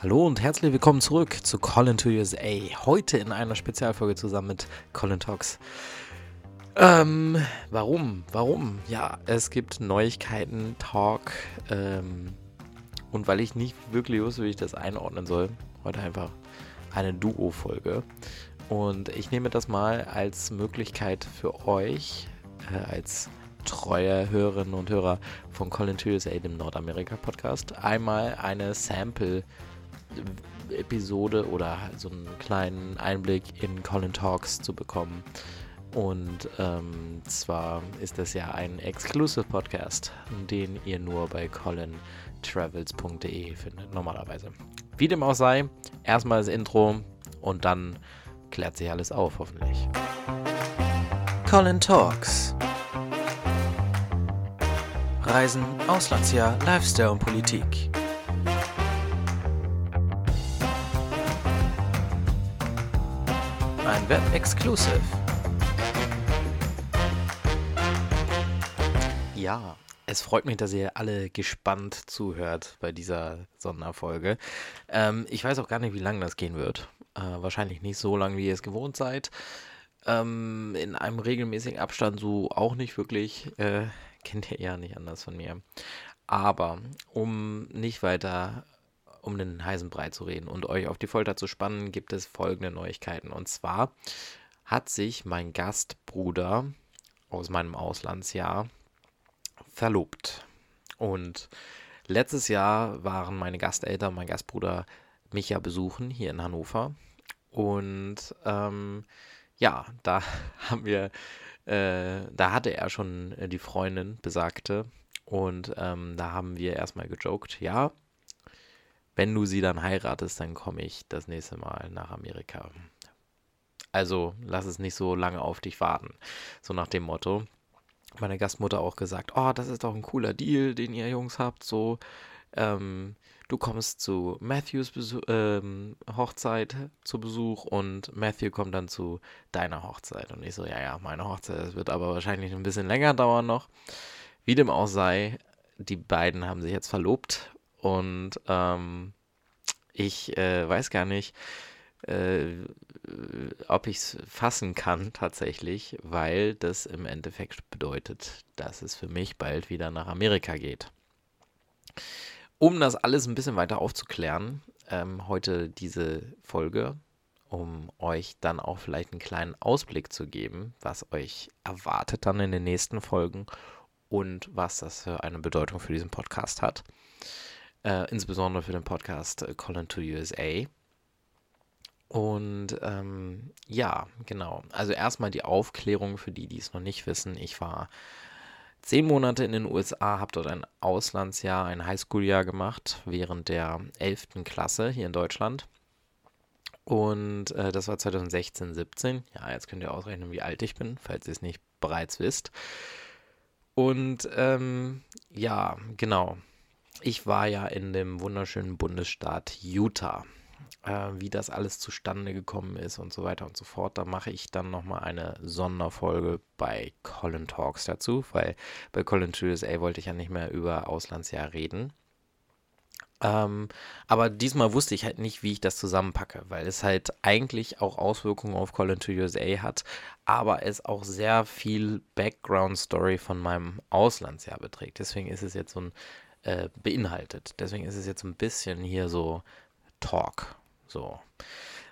Hallo und herzlich willkommen zurück zu Colin to USA. Heute in einer Spezialfolge zusammen mit Colin Talks. Ähm, warum? Warum? Ja, es gibt Neuigkeiten, Talk. Ähm, und weil ich nicht wirklich wusste, wie ich das einordnen soll, heute einfach eine Duo-Folge. Und ich nehme das mal als Möglichkeit für euch, äh, als treue Hörerinnen und Hörer von Colin to USA, dem Nordamerika-Podcast, einmal eine Sample- Episode oder so einen kleinen Einblick in Colin Talks zu bekommen. Und ähm, zwar ist das ja ein Exclusive Podcast, den ihr nur bei colintravels.de findet, normalerweise. Wie dem auch sei, erstmal das Intro und dann klärt sich alles auf, hoffentlich. Colin Talks. Reisen, Auslandsjahr, Lifestyle und Politik. Ein Web-Exclusive. Ja, es freut mich, dass ihr alle gespannt zuhört bei dieser Sonderfolge. Ähm, ich weiß auch gar nicht, wie lange das gehen wird. Äh, wahrscheinlich nicht so lange, wie ihr es gewohnt seid. Ähm, in einem regelmäßigen Abstand so auch nicht wirklich. Äh, kennt ihr ja nicht anders von mir. Aber um nicht weiter um den heißen Brei zu reden und euch auf die Folter zu spannen, gibt es folgende Neuigkeiten. Und zwar hat sich mein Gastbruder aus meinem Auslandsjahr verlobt. Und letztes Jahr waren meine Gasteltern, mein Gastbruder mich ja besuchen hier in Hannover. Und ähm, ja, da haben wir, äh, da hatte er schon die Freundin besagte. Und ähm, da haben wir erstmal gejoked, ja, wenn du sie dann heiratest, dann komme ich das nächste Mal nach Amerika. Also lass es nicht so lange auf dich warten. So nach dem Motto. Meine Gastmutter auch gesagt, oh, das ist doch ein cooler Deal, den ihr Jungs habt. So, ähm, du kommst zu Matthews Besuch, ähm, Hochzeit zu Besuch und Matthew kommt dann zu deiner Hochzeit. Und ich so, ja, ja, meine Hochzeit, das wird aber wahrscheinlich ein bisschen länger dauern noch. Wie dem auch sei, die beiden haben sich jetzt verlobt und ähm, ich äh, weiß gar nicht, äh, ob ich es fassen kann tatsächlich, weil das im Endeffekt bedeutet, dass es für mich bald wieder nach Amerika geht. Um das alles ein bisschen weiter aufzuklären, ähm, heute diese Folge, um euch dann auch vielleicht einen kleinen Ausblick zu geben, was euch erwartet dann in den nächsten Folgen und was das für eine Bedeutung für diesen Podcast hat äh, insbesondere für den Podcast äh, Colin to USA. Und ähm, ja, genau. Also erstmal die Aufklärung für die, die es noch nicht wissen. Ich war zehn Monate in den USA, habe dort ein Auslandsjahr, ein Highschool-Jahr gemacht, während der 11. Klasse hier in Deutschland. Und äh, das war 2016, 17. Ja, jetzt könnt ihr ausrechnen, wie alt ich bin, falls ihr es nicht bereits wisst. Und ähm, ja, genau ich war ja in dem wunderschönen Bundesstaat Utah. Äh, wie das alles zustande gekommen ist und so weiter und so fort, da mache ich dann nochmal eine Sonderfolge bei Colin Talks dazu, weil bei Colin USA wollte ich ja nicht mehr über Auslandsjahr reden. Ähm, aber diesmal wusste ich halt nicht, wie ich das zusammenpacke, weil es halt eigentlich auch Auswirkungen auf Colin to USA hat, aber es auch sehr viel Background-Story von meinem Auslandsjahr beträgt. Deswegen ist es jetzt so ein äh, beinhaltet. Deswegen ist es jetzt ein bisschen hier so Talk. So.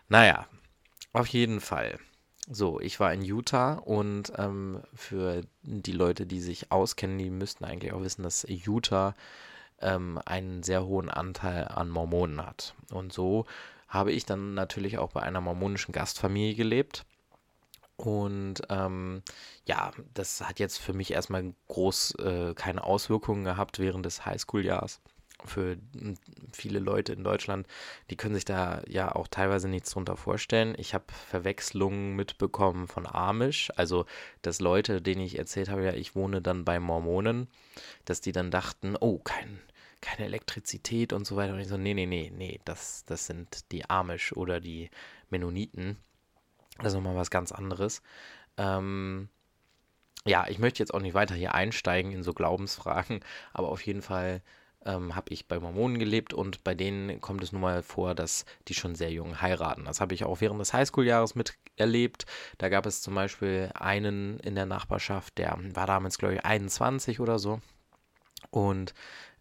Naja, auf jeden Fall. So, ich war in Utah und ähm, für die Leute, die sich auskennen, die müssten eigentlich auch wissen, dass Utah ähm, einen sehr hohen Anteil an Mormonen hat. Und so habe ich dann natürlich auch bei einer mormonischen Gastfamilie gelebt. Und ähm, ja, das hat jetzt für mich erstmal groß äh, keine Auswirkungen gehabt während des Highschool-Jahres. Für viele Leute in Deutschland, die können sich da ja auch teilweise nichts drunter vorstellen. Ich habe Verwechslungen mitbekommen von Amish, also dass Leute, denen ich erzählt habe, ja, ich wohne dann bei Mormonen, dass die dann dachten, oh, kein, keine Elektrizität und so weiter. Und ich so, nee, nee, nee, nee, das, das sind die Amish oder die Mennoniten. Das ist nochmal was ganz anderes. Ähm, ja, ich möchte jetzt auch nicht weiter hier einsteigen in so Glaubensfragen, aber auf jeden Fall ähm, habe ich bei Mormonen gelebt und bei denen kommt es nun mal vor, dass die schon sehr jung heiraten. Das habe ich auch während des Highschool-Jahres miterlebt. Da gab es zum Beispiel einen in der Nachbarschaft, der war damals, glaube ich, 21 oder so. Und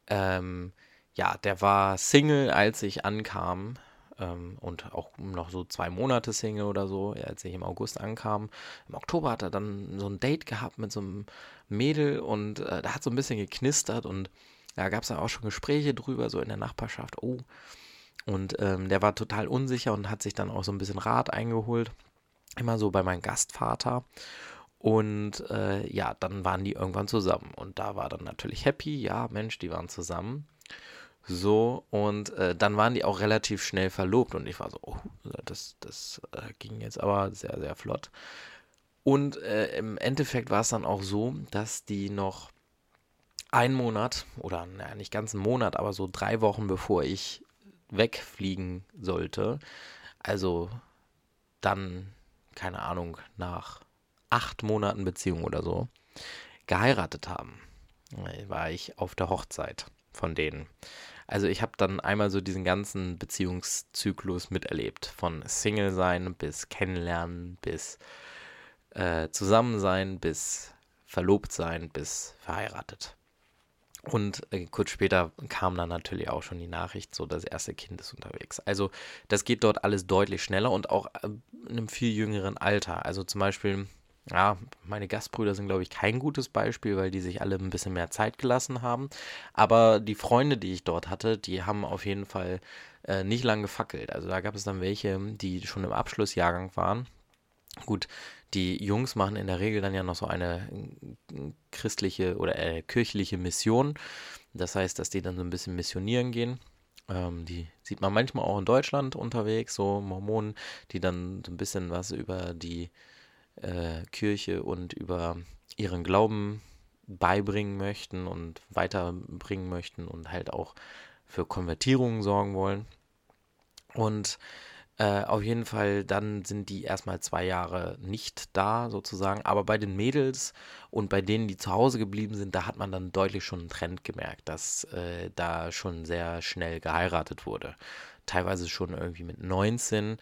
ähm, ja, der war Single, als ich ankam. Ähm, und auch noch so zwei Monate Single oder so, als ich im August ankam. Im Oktober hat er dann so ein Date gehabt mit so einem Mädel und äh, da hat so ein bisschen geknistert und da gab es dann auch schon Gespräche drüber, so in der Nachbarschaft. Oh. Und ähm, der war total unsicher und hat sich dann auch so ein bisschen Rat eingeholt. Immer so bei meinem Gastvater. Und äh, ja, dann waren die irgendwann zusammen. Und da war dann natürlich happy. Ja, Mensch, die waren zusammen. So, und äh, dann waren die auch relativ schnell verlobt. Und ich war so, oh, das, das äh, ging jetzt aber sehr, sehr flott. Und äh, im Endeffekt war es dann auch so, dass die noch einen Monat oder naja, nicht ganz einen Monat, aber so drei Wochen bevor ich wegfliegen sollte, also dann, keine Ahnung, nach acht Monaten Beziehung oder so, geheiratet haben. War ich auf der Hochzeit von denen. Also ich habe dann einmal so diesen ganzen Beziehungszyklus miterlebt. Von Single sein bis Kennenlernen, bis äh, Zusammensein, bis verlobt sein, bis verheiratet. Und äh, kurz später kam dann natürlich auch schon die Nachricht, so das erste Kind ist unterwegs. Also das geht dort alles deutlich schneller und auch äh, in einem viel jüngeren Alter. Also zum Beispiel, ja, meine Gastbrüder sind, glaube ich, kein gutes Beispiel, weil die sich alle ein bisschen mehr Zeit gelassen haben. Aber die Freunde, die ich dort hatte, die haben auf jeden Fall äh, nicht lang gefackelt. Also da gab es dann welche, die schon im Abschlussjahrgang waren. Gut, die Jungs machen in der Regel dann ja noch so eine äh, christliche oder äh, kirchliche Mission. Das heißt, dass die dann so ein bisschen missionieren gehen. Ähm, die sieht man manchmal auch in Deutschland unterwegs, so Mormonen, die dann so ein bisschen was über die äh, Kirche und über ihren Glauben beibringen möchten und weiterbringen möchten und halt auch für Konvertierungen sorgen wollen. Und äh, auf jeden Fall, dann sind die erstmal zwei Jahre nicht da, sozusagen. Aber bei den Mädels und bei denen, die zu Hause geblieben sind, da hat man dann deutlich schon einen Trend gemerkt, dass äh, da schon sehr schnell geheiratet wurde. Teilweise schon irgendwie mit 19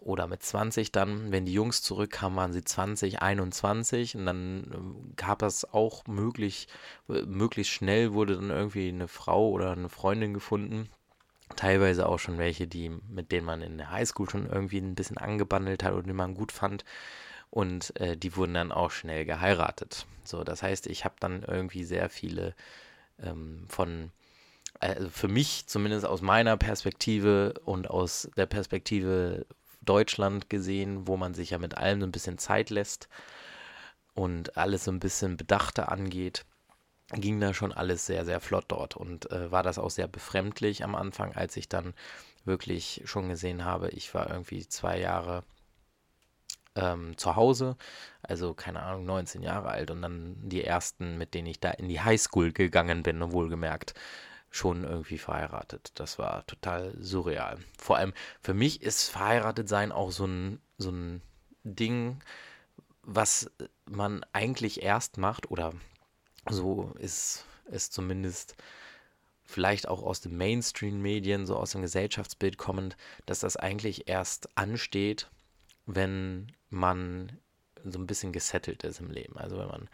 oder mit 20 dann. Wenn die Jungs zurückkamen, waren sie 20, 21 und dann äh, gab das auch möglich, äh, möglichst schnell wurde dann irgendwie eine Frau oder eine Freundin gefunden teilweise auch schon welche, die, mit denen man in der Highschool schon irgendwie ein bisschen angebandelt hat und die man gut fand. Und äh, die wurden dann auch schnell geheiratet. So, das heißt, ich habe dann irgendwie sehr viele ähm, von, also für mich zumindest aus meiner Perspektive und aus der Perspektive Deutschland gesehen, wo man sich ja mit allem so ein bisschen Zeit lässt und alles so ein bisschen bedachter angeht, ging da schon alles sehr, sehr flott dort und äh, war das auch sehr befremdlich am Anfang, als ich dann wirklich schon gesehen habe, ich war irgendwie zwei Jahre ähm, zu Hause, also keine Ahnung, 19 Jahre alt und dann die ersten, mit denen ich da in die Highschool gegangen bin, wohlgemerkt, schon irgendwie verheiratet. Das war total surreal. Vor allem für mich ist verheiratet sein auch so ein, so ein Ding, was man eigentlich erst macht oder so ist es zumindest vielleicht auch aus den Mainstream-Medien, so aus dem Gesellschaftsbild kommend, dass das eigentlich erst ansteht, wenn man so ein bisschen gesettelt ist im Leben. Also wenn man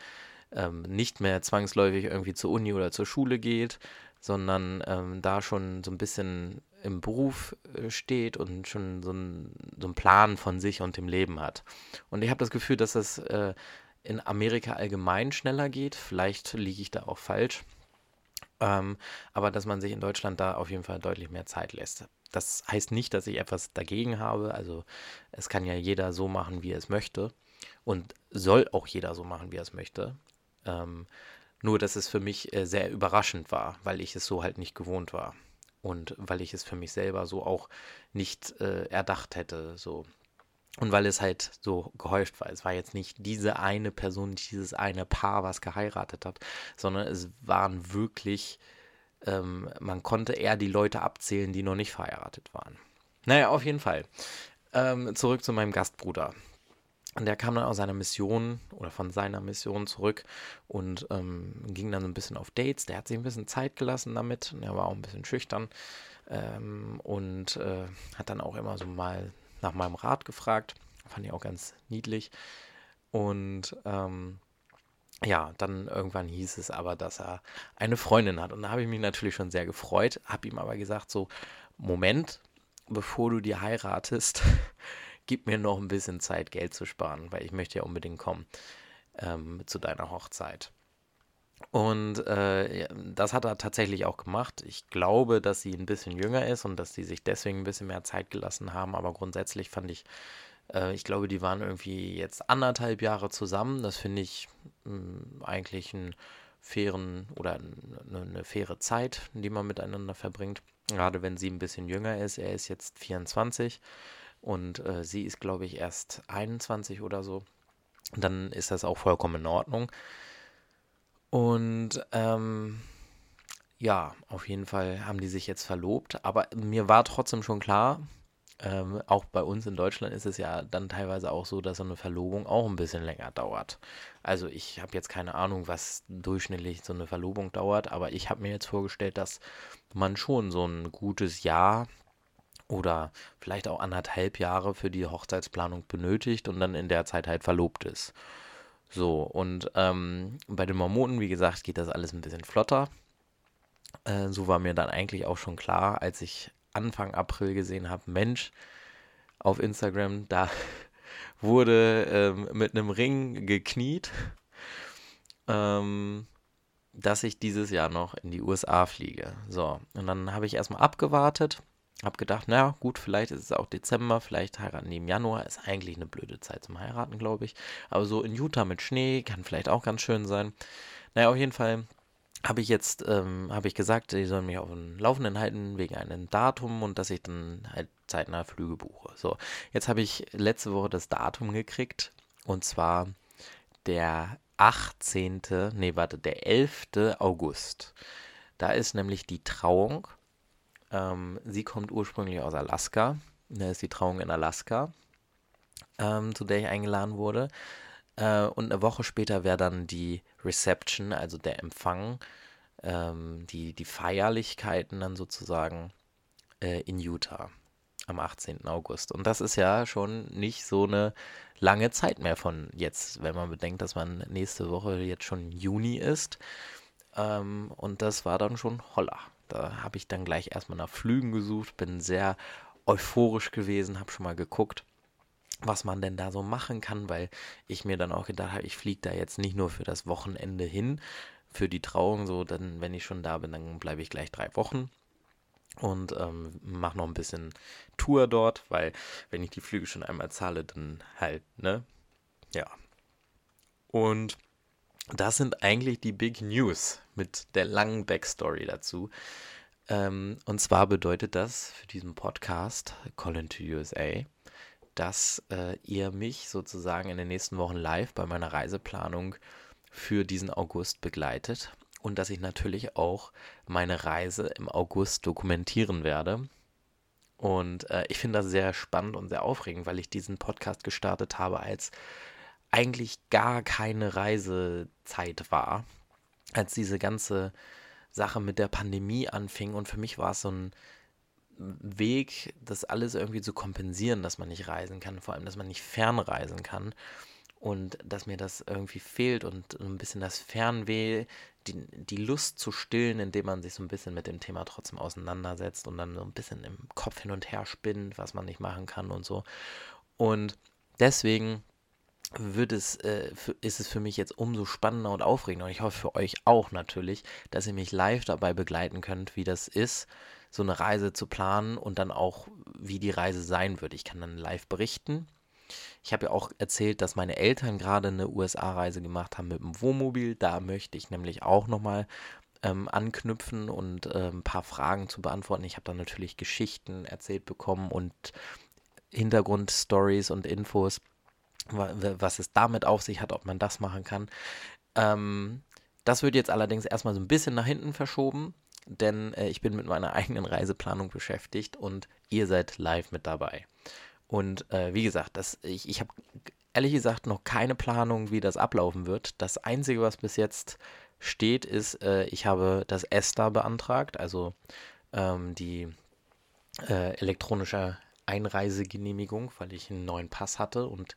ähm, nicht mehr zwangsläufig irgendwie zur Uni oder zur Schule geht, sondern ähm, da schon so ein bisschen im Beruf äh, steht und schon so, ein, so einen Plan von sich und dem Leben hat. Und ich habe das Gefühl, dass das äh, in Amerika allgemein schneller geht. Vielleicht liege ich da auch falsch. Ähm, aber dass man sich in Deutschland da auf jeden Fall deutlich mehr Zeit lässt. Das heißt nicht, dass ich etwas dagegen habe. Also es kann ja jeder so machen, wie er es möchte. Und soll auch jeder so machen, wie er es möchte. Ähm, nur, dass es für mich äh, sehr überraschend war, weil ich es so halt nicht gewohnt war. Und weil ich es für mich selber so auch nicht äh, erdacht hätte. So, und weil es halt so gehäuft war. Es war jetzt nicht diese eine Person, dieses eine Paar, was geheiratet hat, sondern es waren wirklich, ähm, man konnte eher die Leute abzählen, die noch nicht verheiratet waren. Naja, auf jeden Fall. Ähm, zurück zu meinem Gastbruder. Und der kam dann aus seiner Mission oder von seiner Mission zurück und ähm, ging dann so ein bisschen auf Dates. Der hat sich ein bisschen Zeit gelassen damit. Und er war auch ein bisschen schüchtern ähm, und äh, hat dann auch immer so mal nach meinem Rat gefragt. Fand ich auch ganz niedlich. Und ähm, ja, dann irgendwann hieß es aber, dass er eine Freundin hat. Und da habe ich mich natürlich schon sehr gefreut, habe ihm aber gesagt, so, Moment, bevor du die heiratest, gib mir noch ein bisschen Zeit, Geld zu sparen, weil ich möchte ja unbedingt kommen ähm, zu deiner Hochzeit. Und äh, das hat er tatsächlich auch gemacht. Ich glaube, dass sie ein bisschen jünger ist und dass sie sich deswegen ein bisschen mehr Zeit gelassen haben. Aber grundsätzlich fand ich, äh, ich glaube, die waren irgendwie jetzt anderthalb Jahre zusammen. Das finde ich mh, hm, eigentlich einen fairen oder eine, faire Zeit, die man miteinander verbringt. Gerade wenn sie ein bisschen jünger ist. Er ist jetzt 24 und äh, sie ist, glaube ich, erst 21 oder so. Dann ist das auch vollkommen in Ordnung. Und ähm, ja, auf jeden Fall haben die sich jetzt verlobt. Aber mir war trotzdem schon klar, ähm, auch bei uns in Deutschland ist es ja dann teilweise auch so, dass so eine Verlobung auch ein bisschen länger dauert. Also ich habe jetzt keine Ahnung, was durchschnittlich so eine Verlobung dauert, aber ich habe mir jetzt vorgestellt, dass man schon so ein gutes Jahr oder vielleicht auch anderthalb Jahre für die Hochzeitsplanung benötigt und dann in der Zeit halt verlobt ist. So, und ähm, bei den Mormonen, wie gesagt, geht das alles ein bisschen flotter. Äh, so war mir dann eigentlich auch schon klar, als ich Anfang April gesehen habe, Mensch, auf Instagram, da wurde ähm, mit einem Ring gekniet, ähm, dass ich dieses Jahr noch in die USA fliege. So, und dann habe ich erstmal abgewartet hab gedacht, naja, gut, vielleicht ist es auch Dezember, vielleicht heiraten die im Januar. Ist eigentlich eine blöde Zeit zum Heiraten, glaube ich. Aber so in Utah mit Schnee kann vielleicht auch ganz schön sein. Naja, auf jeden Fall habe ich jetzt, ähm, habe ich gesagt, die sollen mich auf dem Laufenden halten wegen einem Datum und dass ich dann halt zeitnah Flüge buche. So, jetzt habe ich letzte Woche das Datum gekriegt und zwar der 18., nee, warte, der 11. August. Da ist nämlich die Trauung ähm, sie kommt ursprünglich aus Alaska. Da ist die Trauung in Alaska, ähm, zu der ich eingeladen wurde. Äh, und eine Woche später wäre dann die Reception, also der Empfang, ähm, die, die Feierlichkeiten dann sozusagen äh, in Utah am 18. August. Und das ist ja schon nicht so eine lange Zeit mehr von jetzt, wenn man bedenkt, dass man nächste Woche jetzt schon Juni ist. Ähm, und das war dann schon holla. Da habe ich dann gleich erstmal nach Flügen gesucht, bin sehr euphorisch gewesen, habe schon mal geguckt, was man denn da so machen kann, weil ich mir dann auch gedacht habe, ich fliege da jetzt nicht nur für das Wochenende hin, für die Trauung, so dann, wenn ich schon da bin, dann bleibe ich gleich drei Wochen und ähm, mache noch ein bisschen Tour dort, weil wenn ich die Flüge schon einmal zahle, dann halt, ne? Ja. Und das sind eigentlich die Big News mit der langen Backstory dazu. Ähm, und zwar bedeutet das für diesen Podcast Colin to USA, dass äh, ihr mich sozusagen in den nächsten Wochen live bei meiner Reiseplanung für diesen August begleitet und dass ich natürlich auch meine Reise im August dokumentieren werde. Und äh, ich finde das sehr spannend und sehr aufregend, weil ich diesen Podcast gestartet habe, als eigentlich gar keine Reisezeit war, als diese ganze Sache mit der Pandemie anfing. Und für mich war es so ein Weg, das alles irgendwie zu kompensieren, dass man nicht reisen kann, vor allem, dass man nicht fernreisen kann. Und dass mir das irgendwie fehlt und ein bisschen das Fernweh, die, die Lust zu stillen, indem man sich so ein bisschen mit dem Thema trotzdem auseinandersetzt und dann so ein bisschen im Kopf hin und her spinnt, was man nicht machen kann und so. Und deswegen wird es, äh, ist es für mich jetzt umso spannender und aufregender. Und ich hoffe für euch auch natürlich, dass ihr mich live dabei begleiten könnt, wie das ist, so eine Reise zu planen und dann auch, wie die Reise sein wird. Ich kann dann live berichten. Ich habe ja auch erzählt, dass meine Eltern gerade eine USA-Reise gemacht haben mit dem Wohnmobil. Da möchte ich nämlich auch nochmal ähm, anknüpfen und äh, ein paar Fragen zu beantworten. Ich habe dann natürlich Geschichten erzählt bekommen und Hintergrundstories und Infos was es damit auf sich hat, ob man das machen kann. Ähm, das wird jetzt allerdings erstmal so ein bisschen nach hinten verschoben, denn äh, ich bin mit meiner eigenen Reiseplanung beschäftigt und ihr seid live mit dabei. Und äh, wie gesagt, das, ich, ich habe ehrlich gesagt noch keine Planung, wie das ablaufen wird. Das Einzige, was bis jetzt steht, ist, äh, ich habe das ESTA beantragt, also ähm, die äh, elektronische Einreisegenehmigung, weil ich einen neuen Pass hatte und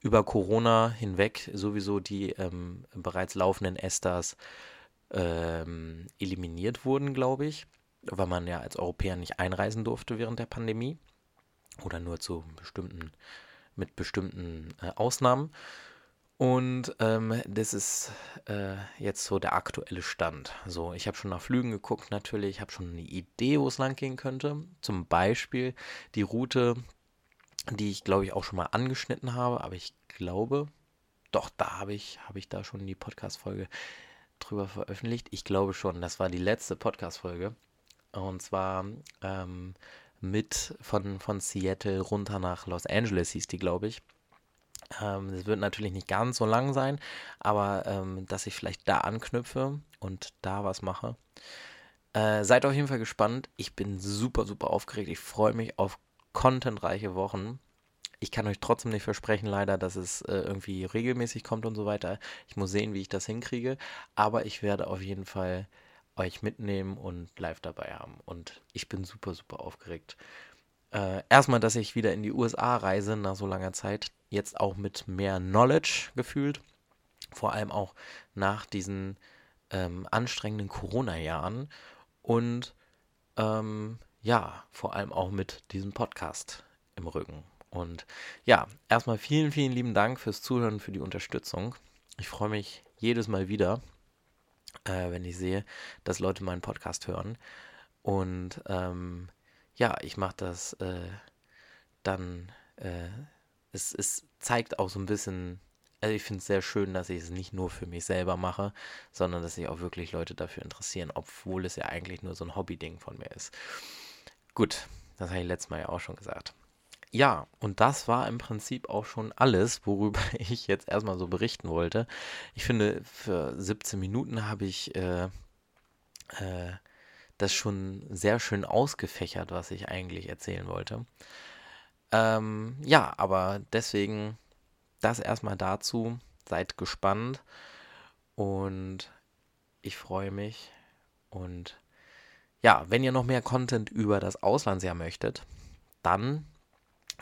über Corona hinweg sowieso die ähm, bereits laufenden ESTAs ähm, eliminiert wurden, glaube ich, weil man ja als Europäer nicht einreisen durfte während der Pandemie oder nur zu bestimmten, mit bestimmten äh, Ausnahmen. Und ähm, das ist äh, jetzt so der aktuelle Stand. So, ich habe schon nach Flügen geguckt, natürlich. Ich habe schon eine Idee, wo es lang gehen könnte. Zum Beispiel die Route, die ich glaube ich auch schon mal angeschnitten habe. Aber ich glaube, doch, da habe ich, habe ich da schon die Podcast-Folge drüber veröffentlicht. Ich glaube schon, das war die letzte Podcast-Folge. Und zwar ähm, mit von, von Seattle runter nach Los Angeles hieß die, glaube ich. Ähm, es wird natürlich nicht ganz so lang sein, aber ähm, dass ich vielleicht da anknüpfe und da was mache. Äh, seid auf jeden Fall gespannt. Ich bin super, super aufgeregt. Ich freue mich auf contentreiche Wochen. Ich kann euch trotzdem nicht versprechen, leider, dass es äh, irgendwie regelmäßig kommt und so weiter. Ich muss sehen, wie ich das hinkriege. Aber ich werde auf jeden Fall euch mitnehmen und live dabei haben. Und ich bin super, super aufgeregt. Äh, erstmal, dass ich wieder in die USA reise nach so langer Zeit jetzt auch mit mehr Knowledge gefühlt. Vor allem auch nach diesen ähm, anstrengenden Corona-Jahren. Und ähm, ja, vor allem auch mit diesem Podcast im Rücken. Und ja, erstmal vielen, vielen lieben Dank fürs Zuhören, für die Unterstützung. Ich freue mich jedes Mal wieder, äh, wenn ich sehe, dass Leute meinen Podcast hören. Und ähm, ja, ich mache das äh, dann äh, es, es zeigt auch so ein bisschen, also ich finde es sehr schön, dass ich es nicht nur für mich selber mache, sondern dass sich auch wirklich Leute dafür interessieren, obwohl es ja eigentlich nur so ein Hobby-Ding von mir ist. Gut, das habe ich letztes Mal ja auch schon gesagt. Ja, und das war im Prinzip auch schon alles, worüber ich jetzt erstmal so berichten wollte. Ich finde, für 17 Minuten habe ich äh, äh, das schon sehr schön ausgefächert, was ich eigentlich erzählen wollte. Ähm, ja, aber deswegen das erstmal dazu. Seid gespannt und ich freue mich. Und ja, wenn ihr noch mehr Content über das Auslandsjahr möchtet, dann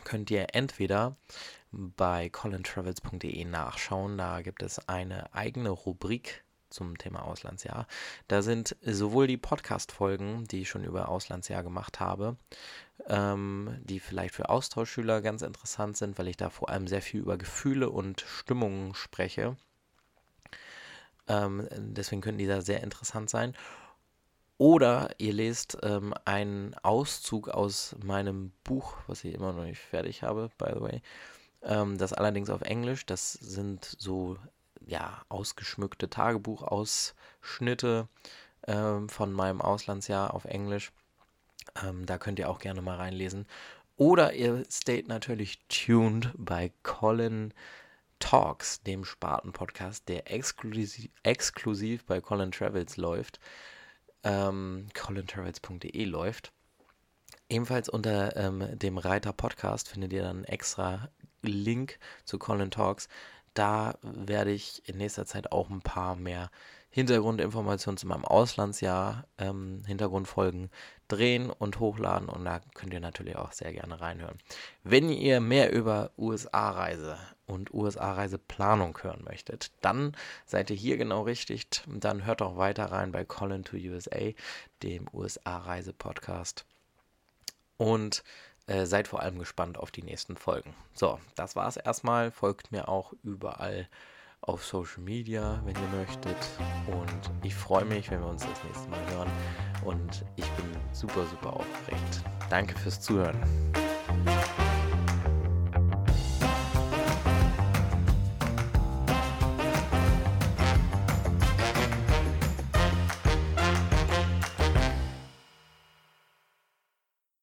könnt ihr entweder bei colintravels.de nachschauen. Da gibt es eine eigene Rubrik zum Thema Auslandsjahr. Da sind sowohl die Podcast-Folgen, die ich schon über Auslandsjahr gemacht habe, ähm, die vielleicht für Austauschschüler ganz interessant sind, weil ich da vor allem sehr viel über Gefühle und Stimmungen spreche. Ähm, deswegen können die da sehr interessant sein. Oder ihr lest ähm, einen Auszug aus meinem Buch, was ich immer noch nicht fertig habe, by the way. Ähm, das allerdings auf Englisch. Das sind so ja, ausgeschmückte Tagebuchausschnitte ähm, von meinem Auslandsjahr auf Englisch. Ähm, da könnt ihr auch gerne mal reinlesen. Oder ihr steht natürlich tuned bei Colin Talks, dem Sparten-Podcast, der exklusiv, exklusiv bei Colin Travels läuft. Ähm, colintravels.de läuft. Ebenfalls unter ähm, dem Reiter Podcast findet ihr dann einen extra Link zu Colin Talks. Da werde ich in nächster Zeit auch ein paar mehr Hintergrundinformationen zu meinem Auslandsjahr, ähm, Hintergrundfolgen drehen und hochladen und da könnt ihr natürlich auch sehr gerne reinhören. Wenn ihr mehr über USA-Reise und USA-Reiseplanung hören möchtet, dann seid ihr hier genau richtig. Dann hört auch weiter rein bei Colin to USA, dem USA-Reise-Podcast. Und äh, seid vor allem gespannt auf die nächsten Folgen. So, das war es erstmal. Folgt mir auch überall auf Social Media, wenn ihr möchtet. Und ich freue mich, wenn wir uns das nächste Mal hören. Und ich bin super, super aufgeregt. Danke fürs Zuhören.